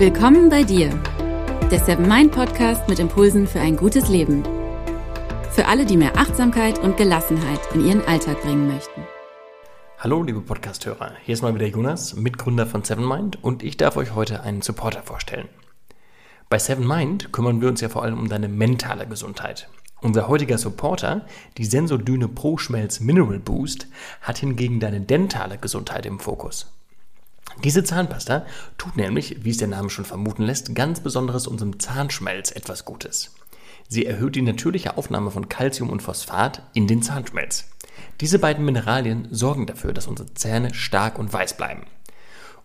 Willkommen bei dir, der Seven Mind Podcast mit Impulsen für ein gutes Leben. Für alle, die mehr Achtsamkeit und Gelassenheit in ihren Alltag bringen möchten. Hallo, liebe Podcasthörer. Hier ist mal wieder Jonas, Mitgründer von Seven Mind und ich darf euch heute einen Supporter vorstellen. Bei Seven Mind kümmern wir uns ja vor allem um deine mentale Gesundheit. Unser heutiger Supporter, die Sensodyne Pro Schmelz Mineral Boost, hat hingegen deine dentale Gesundheit im Fokus. Diese Zahnpasta tut nämlich, wie es der Name schon vermuten lässt, ganz besonderes unserem Zahnschmelz etwas Gutes. Sie erhöht die natürliche Aufnahme von Calcium und Phosphat in den Zahnschmelz. Diese beiden Mineralien sorgen dafür, dass unsere Zähne stark und weiß bleiben.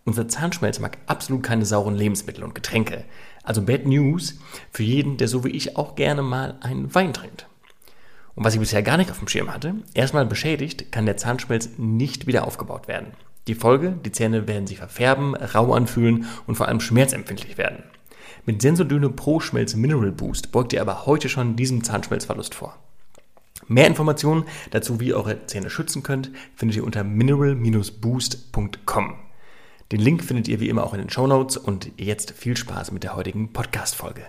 Unser Zahnschmelz mag absolut keine sauren Lebensmittel und Getränke. Also Bad News für jeden, der so wie ich auch gerne mal einen Wein trinkt. Und was ich bisher gar nicht auf dem Schirm hatte, erstmal beschädigt, kann der Zahnschmelz nicht wieder aufgebaut werden. Die Folge, die Zähne werden sich verfärben, rau anfühlen und vor allem schmerzempfindlich werden. Mit Sensodyne Pro Schmelz Mineral Boost beugt ihr aber heute schon diesem Zahnschmelzverlust vor. Mehr Informationen dazu, wie ihr eure Zähne schützen könnt, findet ihr unter mineral-boost.com. Den Link findet ihr wie immer auch in den Show Notes und jetzt viel Spaß mit der heutigen Podcast-Folge.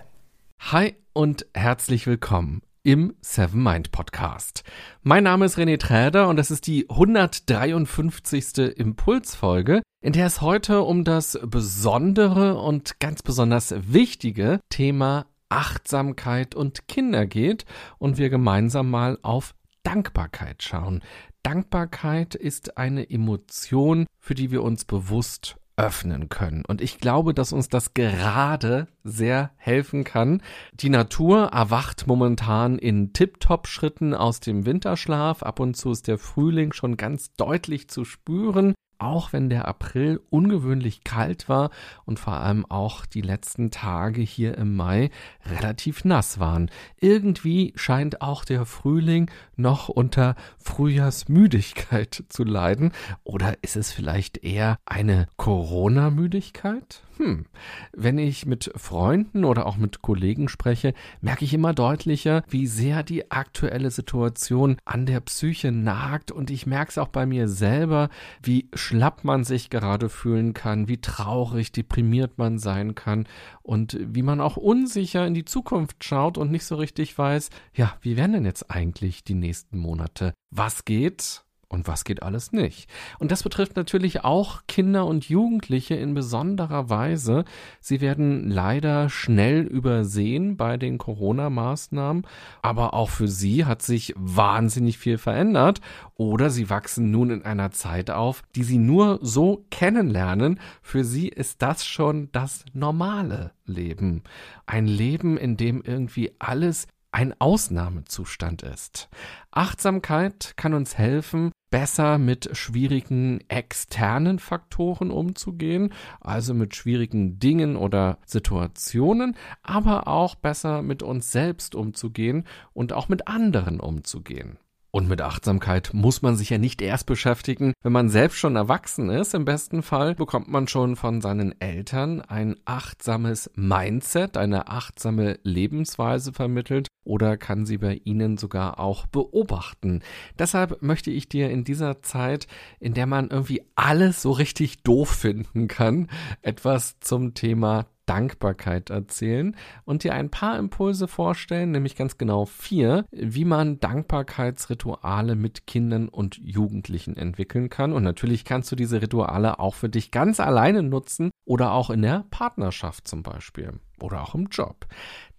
Hi und herzlich willkommen im Seven Mind Podcast. Mein Name ist René Träder und das ist die 153. Impulsfolge, in der es heute um das besondere und ganz besonders wichtige Thema Achtsamkeit und Kinder geht und wir gemeinsam mal auf Dankbarkeit schauen. Dankbarkeit ist eine Emotion, für die wir uns bewusst öffnen können. Und ich glaube, dass uns das gerade sehr helfen kann. Die Natur erwacht momentan in Tip-Top-Schritten aus dem Winterschlaf. Ab und zu ist der Frühling schon ganz deutlich zu spüren auch wenn der April ungewöhnlich kalt war und vor allem auch die letzten Tage hier im Mai relativ nass waren. Irgendwie scheint auch der Frühling noch unter Frühjahrsmüdigkeit zu leiden. Oder ist es vielleicht eher eine Corona-Müdigkeit? Hm, wenn ich mit Freunden oder auch mit Kollegen spreche, merke ich immer deutlicher, wie sehr die aktuelle Situation an der Psyche nagt und ich merke es auch bei mir selber, wie schlapp man sich gerade fühlen kann, wie traurig, deprimiert man sein kann und wie man auch unsicher in die Zukunft schaut und nicht so richtig weiß, ja, wie werden denn jetzt eigentlich die nächsten Monate? Was geht? Und was geht alles nicht. Und das betrifft natürlich auch Kinder und Jugendliche in besonderer Weise. Sie werden leider schnell übersehen bei den Corona-Maßnahmen, aber auch für sie hat sich wahnsinnig viel verändert oder sie wachsen nun in einer Zeit auf, die sie nur so kennenlernen. Für sie ist das schon das normale Leben. Ein Leben, in dem irgendwie alles ein Ausnahmezustand ist. Achtsamkeit kann uns helfen, besser mit schwierigen externen Faktoren umzugehen, also mit schwierigen Dingen oder Situationen, aber auch besser mit uns selbst umzugehen und auch mit anderen umzugehen. Und mit Achtsamkeit muss man sich ja nicht erst beschäftigen, wenn man selbst schon erwachsen ist. Im besten Fall bekommt man schon von seinen Eltern ein achtsames Mindset, eine achtsame Lebensweise vermittelt oder kann sie bei ihnen sogar auch beobachten. Deshalb möchte ich dir in dieser Zeit, in der man irgendwie alles so richtig doof finden kann, etwas zum Thema Dankbarkeit erzählen und dir ein paar Impulse vorstellen, nämlich ganz genau vier, wie man Dankbarkeitsrituale mit Kindern und Jugendlichen entwickeln kann. Und natürlich kannst du diese Rituale auch für dich ganz alleine nutzen oder auch in der Partnerschaft zum Beispiel oder auch im Job.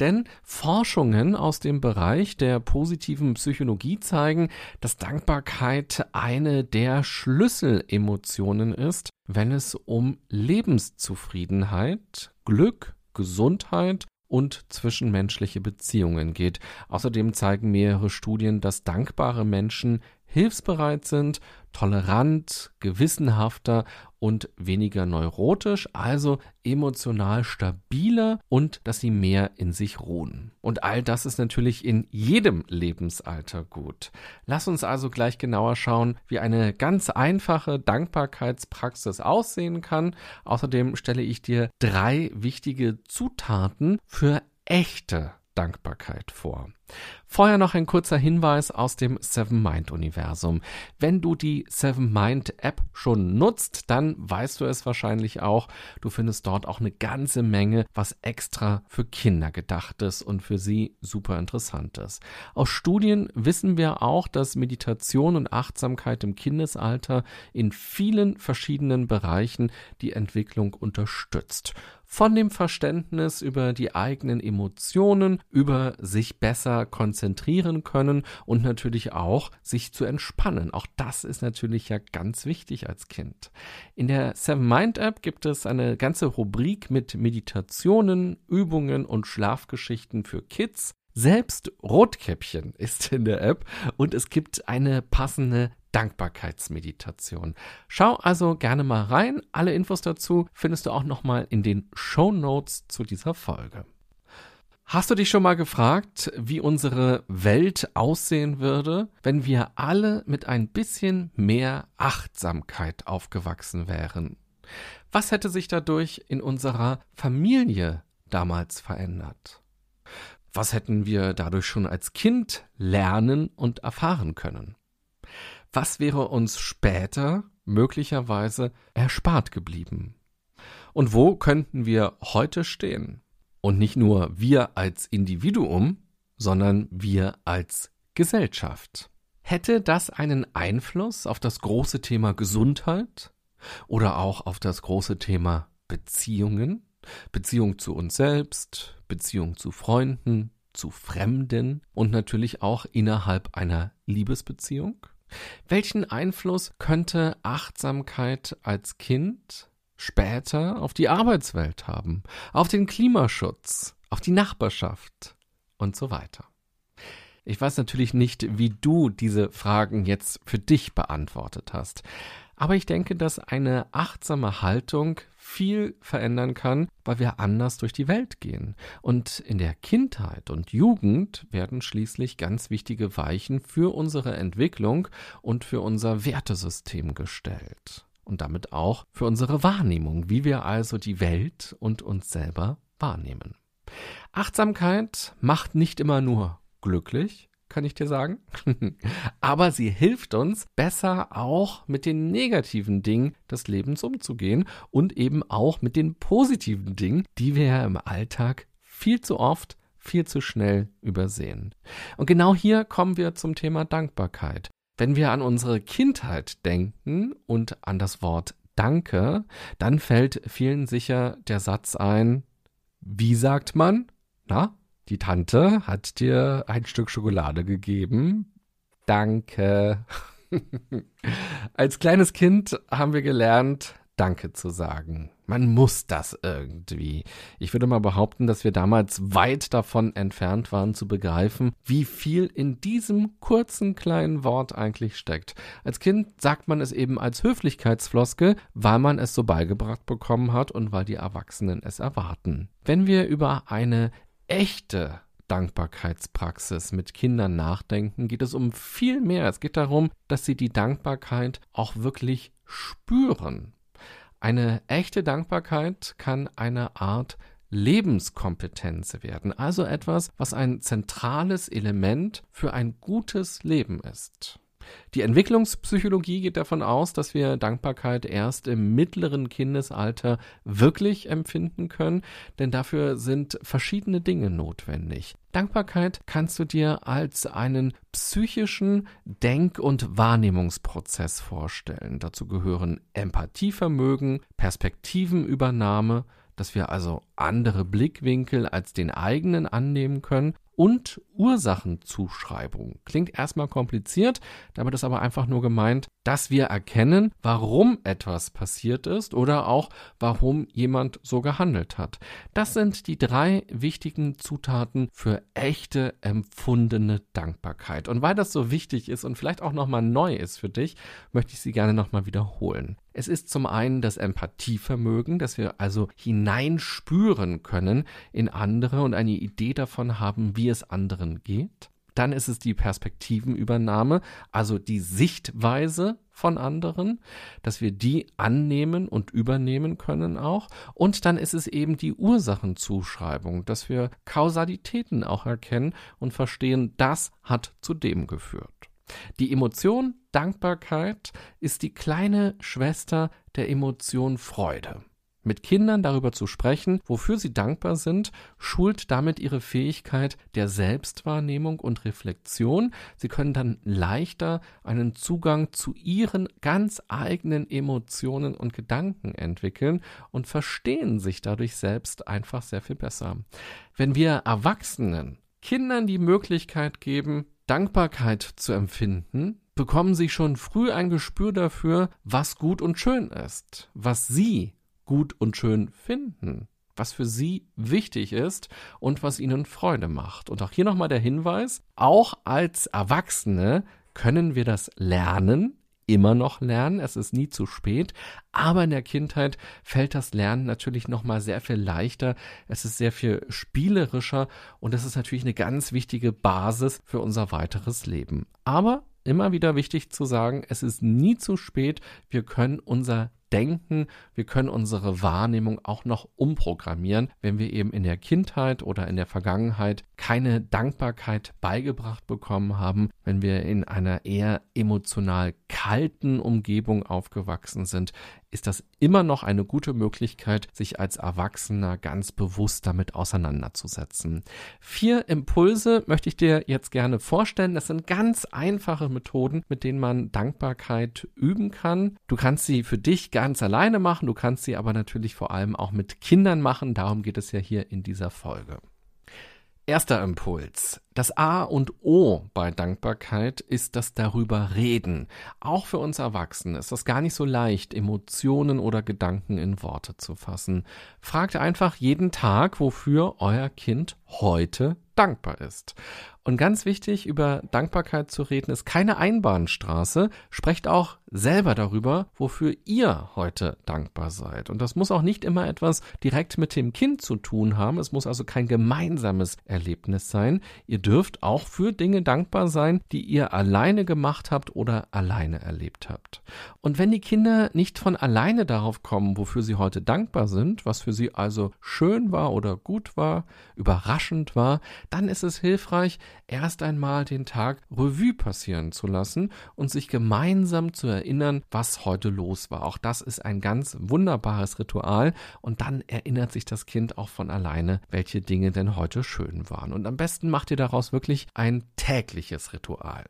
Denn Forschungen aus dem Bereich der positiven Psychologie zeigen, dass Dankbarkeit eine der Schlüsselemotionen ist, wenn es um Lebenszufriedenheit, Glück, Gesundheit und zwischenmenschliche Beziehungen geht. Außerdem zeigen mehrere Studien, dass dankbare Menschen hilfsbereit sind, tolerant, gewissenhafter und weniger neurotisch, also emotional stabiler und dass sie mehr in sich ruhen. Und all das ist natürlich in jedem Lebensalter gut. Lass uns also gleich genauer schauen, wie eine ganz einfache Dankbarkeitspraxis aussehen kann. Außerdem stelle ich dir drei wichtige Zutaten für echte Dankbarkeit vor. Vorher noch ein kurzer Hinweis aus dem Seven Mind Universum. Wenn du die Seven Mind App schon nutzt, dann weißt du es wahrscheinlich auch. Du findest dort auch eine ganze Menge, was extra für Kinder gedacht ist und für sie super interessant ist. Aus Studien wissen wir auch, dass Meditation und Achtsamkeit im Kindesalter in vielen verschiedenen Bereichen die Entwicklung unterstützt von dem Verständnis über die eigenen Emotionen, über sich besser konzentrieren können und natürlich auch sich zu entspannen. Auch das ist natürlich ja ganz wichtig als Kind. In der Seven Mind App gibt es eine ganze Rubrik mit Meditationen, Übungen und Schlafgeschichten für Kids. Selbst Rotkäppchen ist in der App und es gibt eine passende Dankbarkeitsmeditation. Schau also gerne mal rein. Alle Infos dazu findest du auch nochmal in den Show Notes zu dieser Folge. Hast du dich schon mal gefragt, wie unsere Welt aussehen würde, wenn wir alle mit ein bisschen mehr Achtsamkeit aufgewachsen wären? Was hätte sich dadurch in unserer Familie damals verändert? Was hätten wir dadurch schon als Kind lernen und erfahren können? Was wäre uns später möglicherweise erspart geblieben? Und wo könnten wir heute stehen? Und nicht nur wir als Individuum, sondern wir als Gesellschaft. Hätte das einen Einfluss auf das große Thema Gesundheit oder auch auf das große Thema Beziehungen? Beziehung zu uns selbst, Beziehung zu Freunden, zu Fremden und natürlich auch innerhalb einer Liebesbeziehung? Welchen Einfluss könnte Achtsamkeit als Kind später auf die Arbeitswelt haben, auf den Klimaschutz, auf die Nachbarschaft und so weiter? Ich weiß natürlich nicht, wie du diese Fragen jetzt für dich beantwortet hast, aber ich denke, dass eine achtsame Haltung viel verändern kann, weil wir anders durch die Welt gehen. Und in der Kindheit und Jugend werden schließlich ganz wichtige Weichen für unsere Entwicklung und für unser Wertesystem gestellt. Und damit auch für unsere Wahrnehmung, wie wir also die Welt und uns selber wahrnehmen. Achtsamkeit macht nicht immer nur glücklich, kann ich dir sagen. Aber sie hilft uns, besser auch mit den negativen Dingen des Lebens umzugehen und eben auch mit den positiven Dingen, die wir ja im Alltag viel zu oft, viel zu schnell übersehen. Und genau hier kommen wir zum Thema Dankbarkeit. Wenn wir an unsere Kindheit denken und an das Wort Danke, dann fällt vielen sicher der Satz ein, wie sagt man? Na, die Tante hat dir ein Stück Schokolade gegeben. Danke. Als kleines Kind haben wir gelernt, Danke zu sagen. Man muss das irgendwie. Ich würde mal behaupten, dass wir damals weit davon entfernt waren zu begreifen, wie viel in diesem kurzen kleinen Wort eigentlich steckt. Als Kind sagt man es eben als Höflichkeitsfloske, weil man es so beigebracht bekommen hat und weil die Erwachsenen es erwarten. Wenn wir über eine echte Dankbarkeitspraxis mit Kindern nachdenken, geht es um viel mehr. Es geht darum, dass sie die Dankbarkeit auch wirklich spüren. Eine echte Dankbarkeit kann eine Art Lebenskompetenz werden, also etwas, was ein zentrales Element für ein gutes Leben ist. Die Entwicklungspsychologie geht davon aus, dass wir Dankbarkeit erst im mittleren Kindesalter wirklich empfinden können, denn dafür sind verschiedene Dinge notwendig. Dankbarkeit kannst du dir als einen psychischen Denk- und Wahrnehmungsprozess vorstellen. Dazu gehören Empathievermögen, Perspektivenübernahme, dass wir also andere Blickwinkel als den eigenen annehmen können und Ursachenzuschreibung. Klingt erstmal kompliziert, damit ist aber einfach nur gemeint, dass wir erkennen, warum etwas passiert ist oder auch warum jemand so gehandelt hat. Das sind die drei wichtigen Zutaten für echte empfundene Dankbarkeit. Und weil das so wichtig ist und vielleicht auch nochmal neu ist für dich, möchte ich sie gerne nochmal wiederholen. Es ist zum einen das Empathievermögen, dass wir also hineinspüren können in andere und eine Idee davon haben, wie es anderen geht. dann ist es die Perspektivenübernahme, also die Sichtweise von anderen, dass wir die annehmen und übernehmen können auch. Und dann ist es eben die Ursachenzuschreibung, dass wir Kausalitäten auch erkennen und verstehen, das hat zu dem geführt. Die Emotion Dankbarkeit ist die kleine Schwester der Emotion Freude. Mit Kindern darüber zu sprechen, wofür sie dankbar sind, schult damit ihre Fähigkeit der Selbstwahrnehmung und Reflexion. Sie können dann leichter einen Zugang zu ihren ganz eigenen Emotionen und Gedanken entwickeln und verstehen sich dadurch selbst einfach sehr viel besser. Wenn wir Erwachsenen Kindern die Möglichkeit geben, Dankbarkeit zu empfinden, bekommen sie schon früh ein Gespür dafür, was gut und schön ist, was sie gut und schön finden, was für sie wichtig ist und was ihnen Freude macht. Und auch hier nochmal der Hinweis, auch als Erwachsene können wir das lernen, immer noch lernen, es ist nie zu spät, aber in der Kindheit fällt das Lernen natürlich noch mal sehr viel leichter, es ist sehr viel spielerischer und es ist natürlich eine ganz wichtige Basis für unser weiteres Leben. Aber immer wieder wichtig zu sagen, es ist nie zu spät, wir können unser Denken, wir können unsere Wahrnehmung auch noch umprogrammieren, wenn wir eben in der Kindheit oder in der Vergangenheit keine Dankbarkeit beigebracht bekommen haben, wenn wir in einer eher emotional kalten Umgebung aufgewachsen sind, ist das immer noch eine gute Möglichkeit, sich als Erwachsener ganz bewusst damit auseinanderzusetzen. Vier Impulse möchte ich dir jetzt gerne vorstellen. Das sind ganz einfache Methoden, mit denen man Dankbarkeit üben kann. Du kannst sie für dich ganz alleine machen, du kannst sie aber natürlich vor allem auch mit Kindern machen. Darum geht es ja hier in dieser Folge. Erster Impuls. Das A und O bei Dankbarkeit ist das darüber reden. Auch für uns Erwachsene ist das gar nicht so leicht, Emotionen oder Gedanken in Worte zu fassen. Fragt einfach jeden Tag, wofür euer Kind heute dankbar ist. Und ganz wichtig, über Dankbarkeit zu reden, ist keine Einbahnstraße. Sprecht auch selber darüber, wofür ihr heute dankbar seid. Und das muss auch nicht immer etwas direkt mit dem Kind zu tun haben. Es muss also kein gemeinsames Erlebnis sein. Ihr dürft auch für Dinge dankbar sein, die ihr alleine gemacht habt oder alleine erlebt habt. Und wenn die Kinder nicht von alleine darauf kommen, wofür sie heute dankbar sind, was für sie also schön war oder gut war, überraschend war, dann ist es hilfreich, erst einmal den Tag Revue passieren zu lassen und sich gemeinsam zu erinnern, was heute los war. Auch das ist ein ganz wunderbares Ritual und dann erinnert sich das Kind auch von alleine, welche Dinge denn heute schön waren. Und am besten macht ihr daraus wirklich ein tägliches Ritual.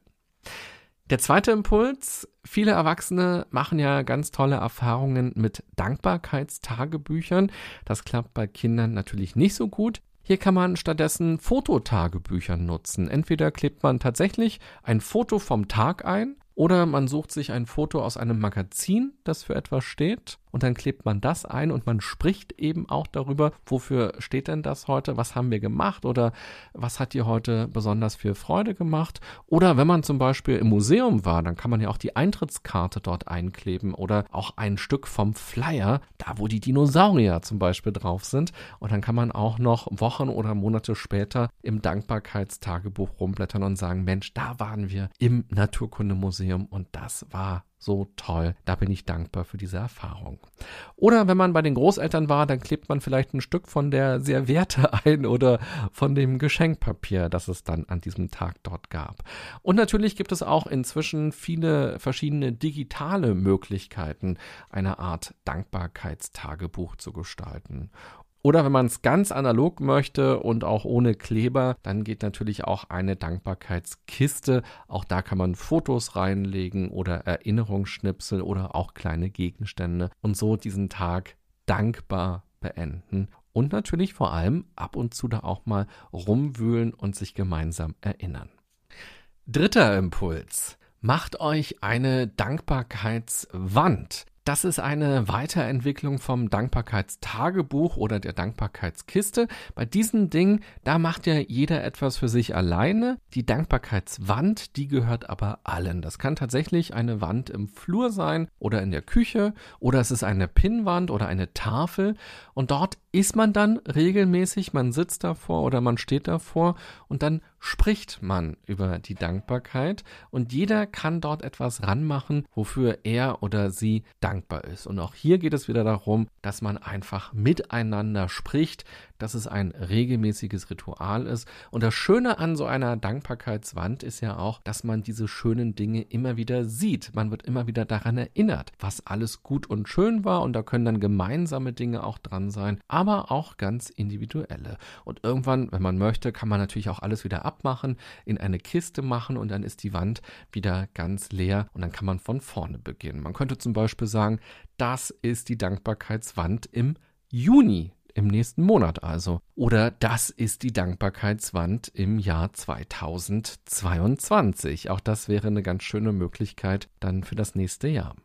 Der zweite Impuls, viele Erwachsene machen ja ganz tolle Erfahrungen mit Dankbarkeitstagebüchern. Das klappt bei Kindern natürlich nicht so gut. Hier kann man stattdessen Fototagebücher nutzen. Entweder klebt man tatsächlich ein Foto vom Tag ein oder man sucht sich ein Foto aus einem Magazin, das für etwas steht und dann klebt man das ein und man spricht eben auch darüber, wofür steht denn das heute, was haben wir gemacht oder was hat dir heute besonders viel Freude gemacht. Oder wenn man zum Beispiel im Museum war, dann kann man ja auch die Eintrittskarte dort einkleben oder auch ein Stück vom Flyer, da wo die Dinosaurier zum Beispiel drauf sind. Und dann kann man auch noch Wochen oder Monate später im Dankbarkeitstagebuch rumblättern und sagen, Mensch, da waren wir im Naturkundemuseum und das war so toll. Da bin ich dankbar für diese Erfahrung. Oder wenn man bei den Großeltern war, dann klebt man vielleicht ein Stück von der Serviette ein oder von dem Geschenkpapier, das es dann an diesem Tag dort gab. Und natürlich gibt es auch inzwischen viele verschiedene digitale Möglichkeiten, eine Art Dankbarkeitstagebuch zu gestalten. Oder wenn man es ganz analog möchte und auch ohne Kleber, dann geht natürlich auch eine Dankbarkeitskiste. Auch da kann man Fotos reinlegen oder Erinnerungsschnipsel oder auch kleine Gegenstände und so diesen Tag dankbar beenden. Und natürlich vor allem ab und zu da auch mal rumwühlen und sich gemeinsam erinnern. Dritter Impuls. Macht euch eine Dankbarkeitswand. Das ist eine Weiterentwicklung vom Dankbarkeitstagebuch oder der Dankbarkeitskiste. Bei diesen Dingen, da macht ja jeder etwas für sich alleine. Die Dankbarkeitswand, die gehört aber allen. Das kann tatsächlich eine Wand im Flur sein oder in der Küche oder es ist eine Pinnwand oder eine Tafel und dort ist man dann regelmäßig, man sitzt davor oder man steht davor und dann spricht man über die Dankbarkeit und jeder kann dort etwas ranmachen, wofür er oder sie dankbar ist. Und auch hier geht es wieder darum, dass man einfach miteinander spricht, dass es ein regelmäßiges Ritual ist. Und das Schöne an so einer Dankbarkeitswand ist ja auch, dass man diese schönen Dinge immer wieder sieht. Man wird immer wieder daran erinnert, was alles gut und schön war und da können dann gemeinsame Dinge auch dran sein, aber auch ganz individuelle. Und irgendwann, wenn man möchte, kann man natürlich auch alles wieder abmachen, in eine Kiste machen und dann ist die Wand wieder ganz leer und dann kann man von vorne beginnen. Man könnte zum Beispiel sagen, das ist die Dankbarkeitswand im Juni im nächsten Monat also. Oder das ist die Dankbarkeitswand im Jahr 2022. Auch das wäre eine ganz schöne Möglichkeit dann für das nächste Jahr.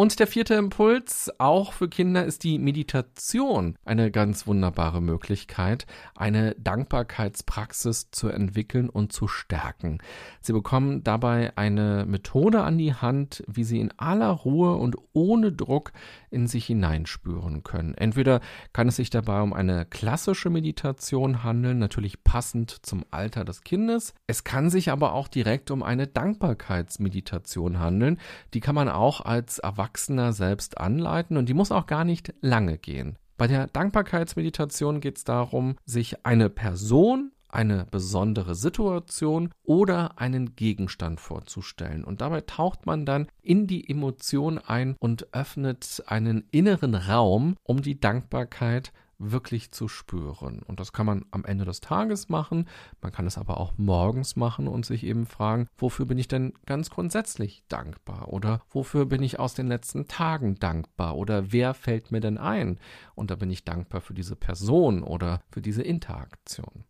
Und der vierte Impuls, auch für Kinder, ist die Meditation eine ganz wunderbare Möglichkeit, eine Dankbarkeitspraxis zu entwickeln und zu stärken. Sie bekommen dabei eine Methode an die Hand, wie sie in aller Ruhe und ohne Druck in sich hineinspüren können. Entweder kann es sich dabei um eine klassische Meditation handeln, natürlich passend zum Alter des Kindes. Es kann sich aber auch direkt um eine Dankbarkeitsmeditation handeln. Die kann man auch als Erwachsener Erwachsener selbst anleiten und die muss auch gar nicht lange gehen. Bei der Dankbarkeitsmeditation geht es darum, sich eine Person, eine besondere Situation oder einen Gegenstand vorzustellen. Und dabei taucht man dann in die Emotion ein und öffnet einen inneren Raum, um die Dankbarkeit wirklich zu spüren. Und das kann man am Ende des Tages machen, man kann es aber auch morgens machen und sich eben fragen, wofür bin ich denn ganz grundsätzlich dankbar oder wofür bin ich aus den letzten Tagen dankbar oder wer fällt mir denn ein? Und da bin ich dankbar für diese Person oder für diese Interaktion.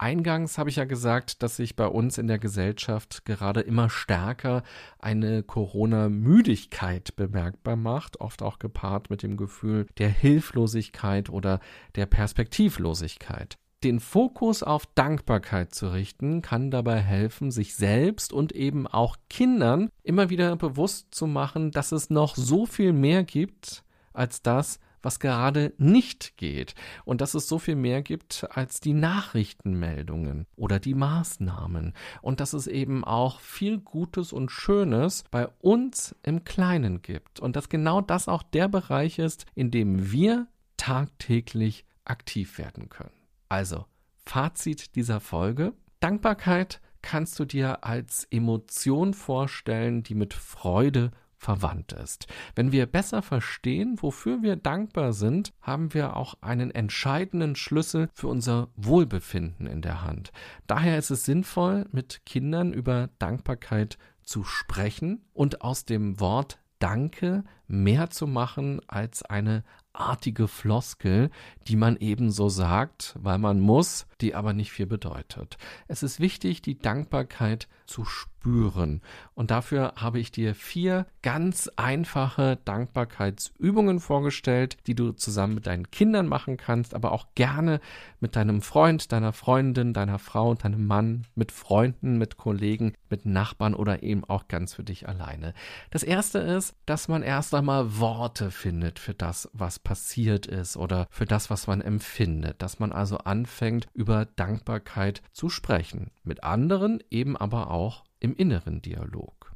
Eingangs habe ich ja gesagt, dass sich bei uns in der Gesellschaft gerade immer stärker eine Corona-Müdigkeit bemerkbar macht, oft auch gepaart mit dem Gefühl der Hilflosigkeit oder der Perspektivlosigkeit. Den Fokus auf Dankbarkeit zu richten, kann dabei helfen, sich selbst und eben auch Kindern immer wieder bewusst zu machen, dass es noch so viel mehr gibt als das, was gerade nicht geht und dass es so viel mehr gibt als die Nachrichtenmeldungen oder die Maßnahmen und dass es eben auch viel Gutes und Schönes bei uns im Kleinen gibt und dass genau das auch der Bereich ist, in dem wir tagtäglich aktiv werden können. Also, Fazit dieser Folge. Dankbarkeit kannst du dir als Emotion vorstellen, die mit Freude verwandt ist. Wenn wir besser verstehen, wofür wir dankbar sind, haben wir auch einen entscheidenden Schlüssel für unser Wohlbefinden in der Hand. Daher ist es sinnvoll, mit Kindern über Dankbarkeit zu sprechen und aus dem Wort Danke mehr zu machen als eine artige Floskel, die man ebenso sagt, weil man muss, die aber nicht viel bedeutet. Es ist wichtig, die Dankbarkeit zu spüren. Und dafür habe ich dir vier ganz einfache Dankbarkeitsübungen vorgestellt, die du zusammen mit deinen Kindern machen kannst, aber auch gerne mit deinem Freund, deiner Freundin, deiner Frau, deinem Mann, mit Freunden, mit Kollegen, mit Nachbarn oder eben auch ganz für dich alleine. Das erste ist, dass man erst einmal Worte findet für das, was passiert ist oder für das, was man empfindet. Dass man also anfängt, über Dankbarkeit zu sprechen. Mit anderen, eben aber auch im inneren Dialog.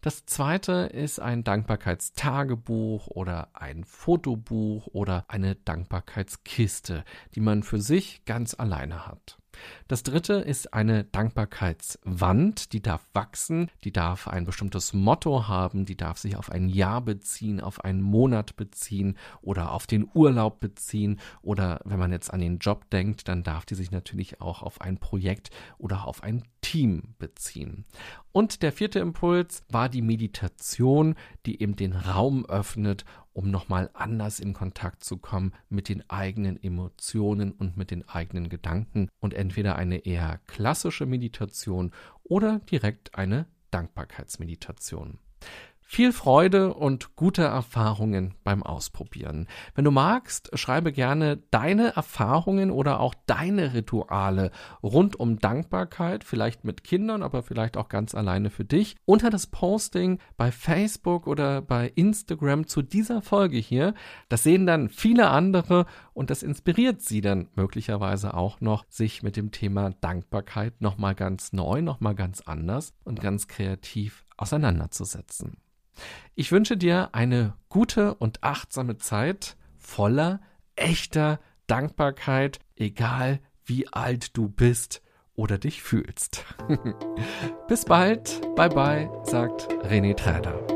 Das zweite ist ein Dankbarkeitstagebuch oder ein Fotobuch oder eine Dankbarkeitskiste, die man für sich ganz alleine hat. Das dritte ist eine Dankbarkeitswand, die darf wachsen, die darf ein bestimmtes Motto haben, die darf sich auf ein Jahr beziehen, auf einen Monat beziehen oder auf den Urlaub beziehen oder wenn man jetzt an den Job denkt, dann darf die sich natürlich auch auf ein Projekt oder auf ein Team beziehen. Und der vierte Impuls war die Meditation, die eben den Raum öffnet, um nochmal anders in Kontakt zu kommen mit den eigenen Emotionen und mit den eigenen Gedanken und entweder eine eher klassische Meditation oder direkt eine Dankbarkeitsmeditation. Viel Freude und gute Erfahrungen beim Ausprobieren. Wenn du magst, schreibe gerne deine Erfahrungen oder auch deine Rituale rund um Dankbarkeit, vielleicht mit Kindern, aber vielleicht auch ganz alleine für dich, unter das Posting bei Facebook oder bei Instagram zu dieser Folge hier. Das sehen dann viele andere und das inspiriert sie dann möglicherweise auch noch, sich mit dem Thema Dankbarkeit nochmal ganz neu, nochmal ganz anders und ganz kreativ auseinanderzusetzen. Ich wünsche dir eine gute und achtsame Zeit voller echter Dankbarkeit, egal wie alt du bist oder dich fühlst. Bis bald, bye bye, sagt René Träder.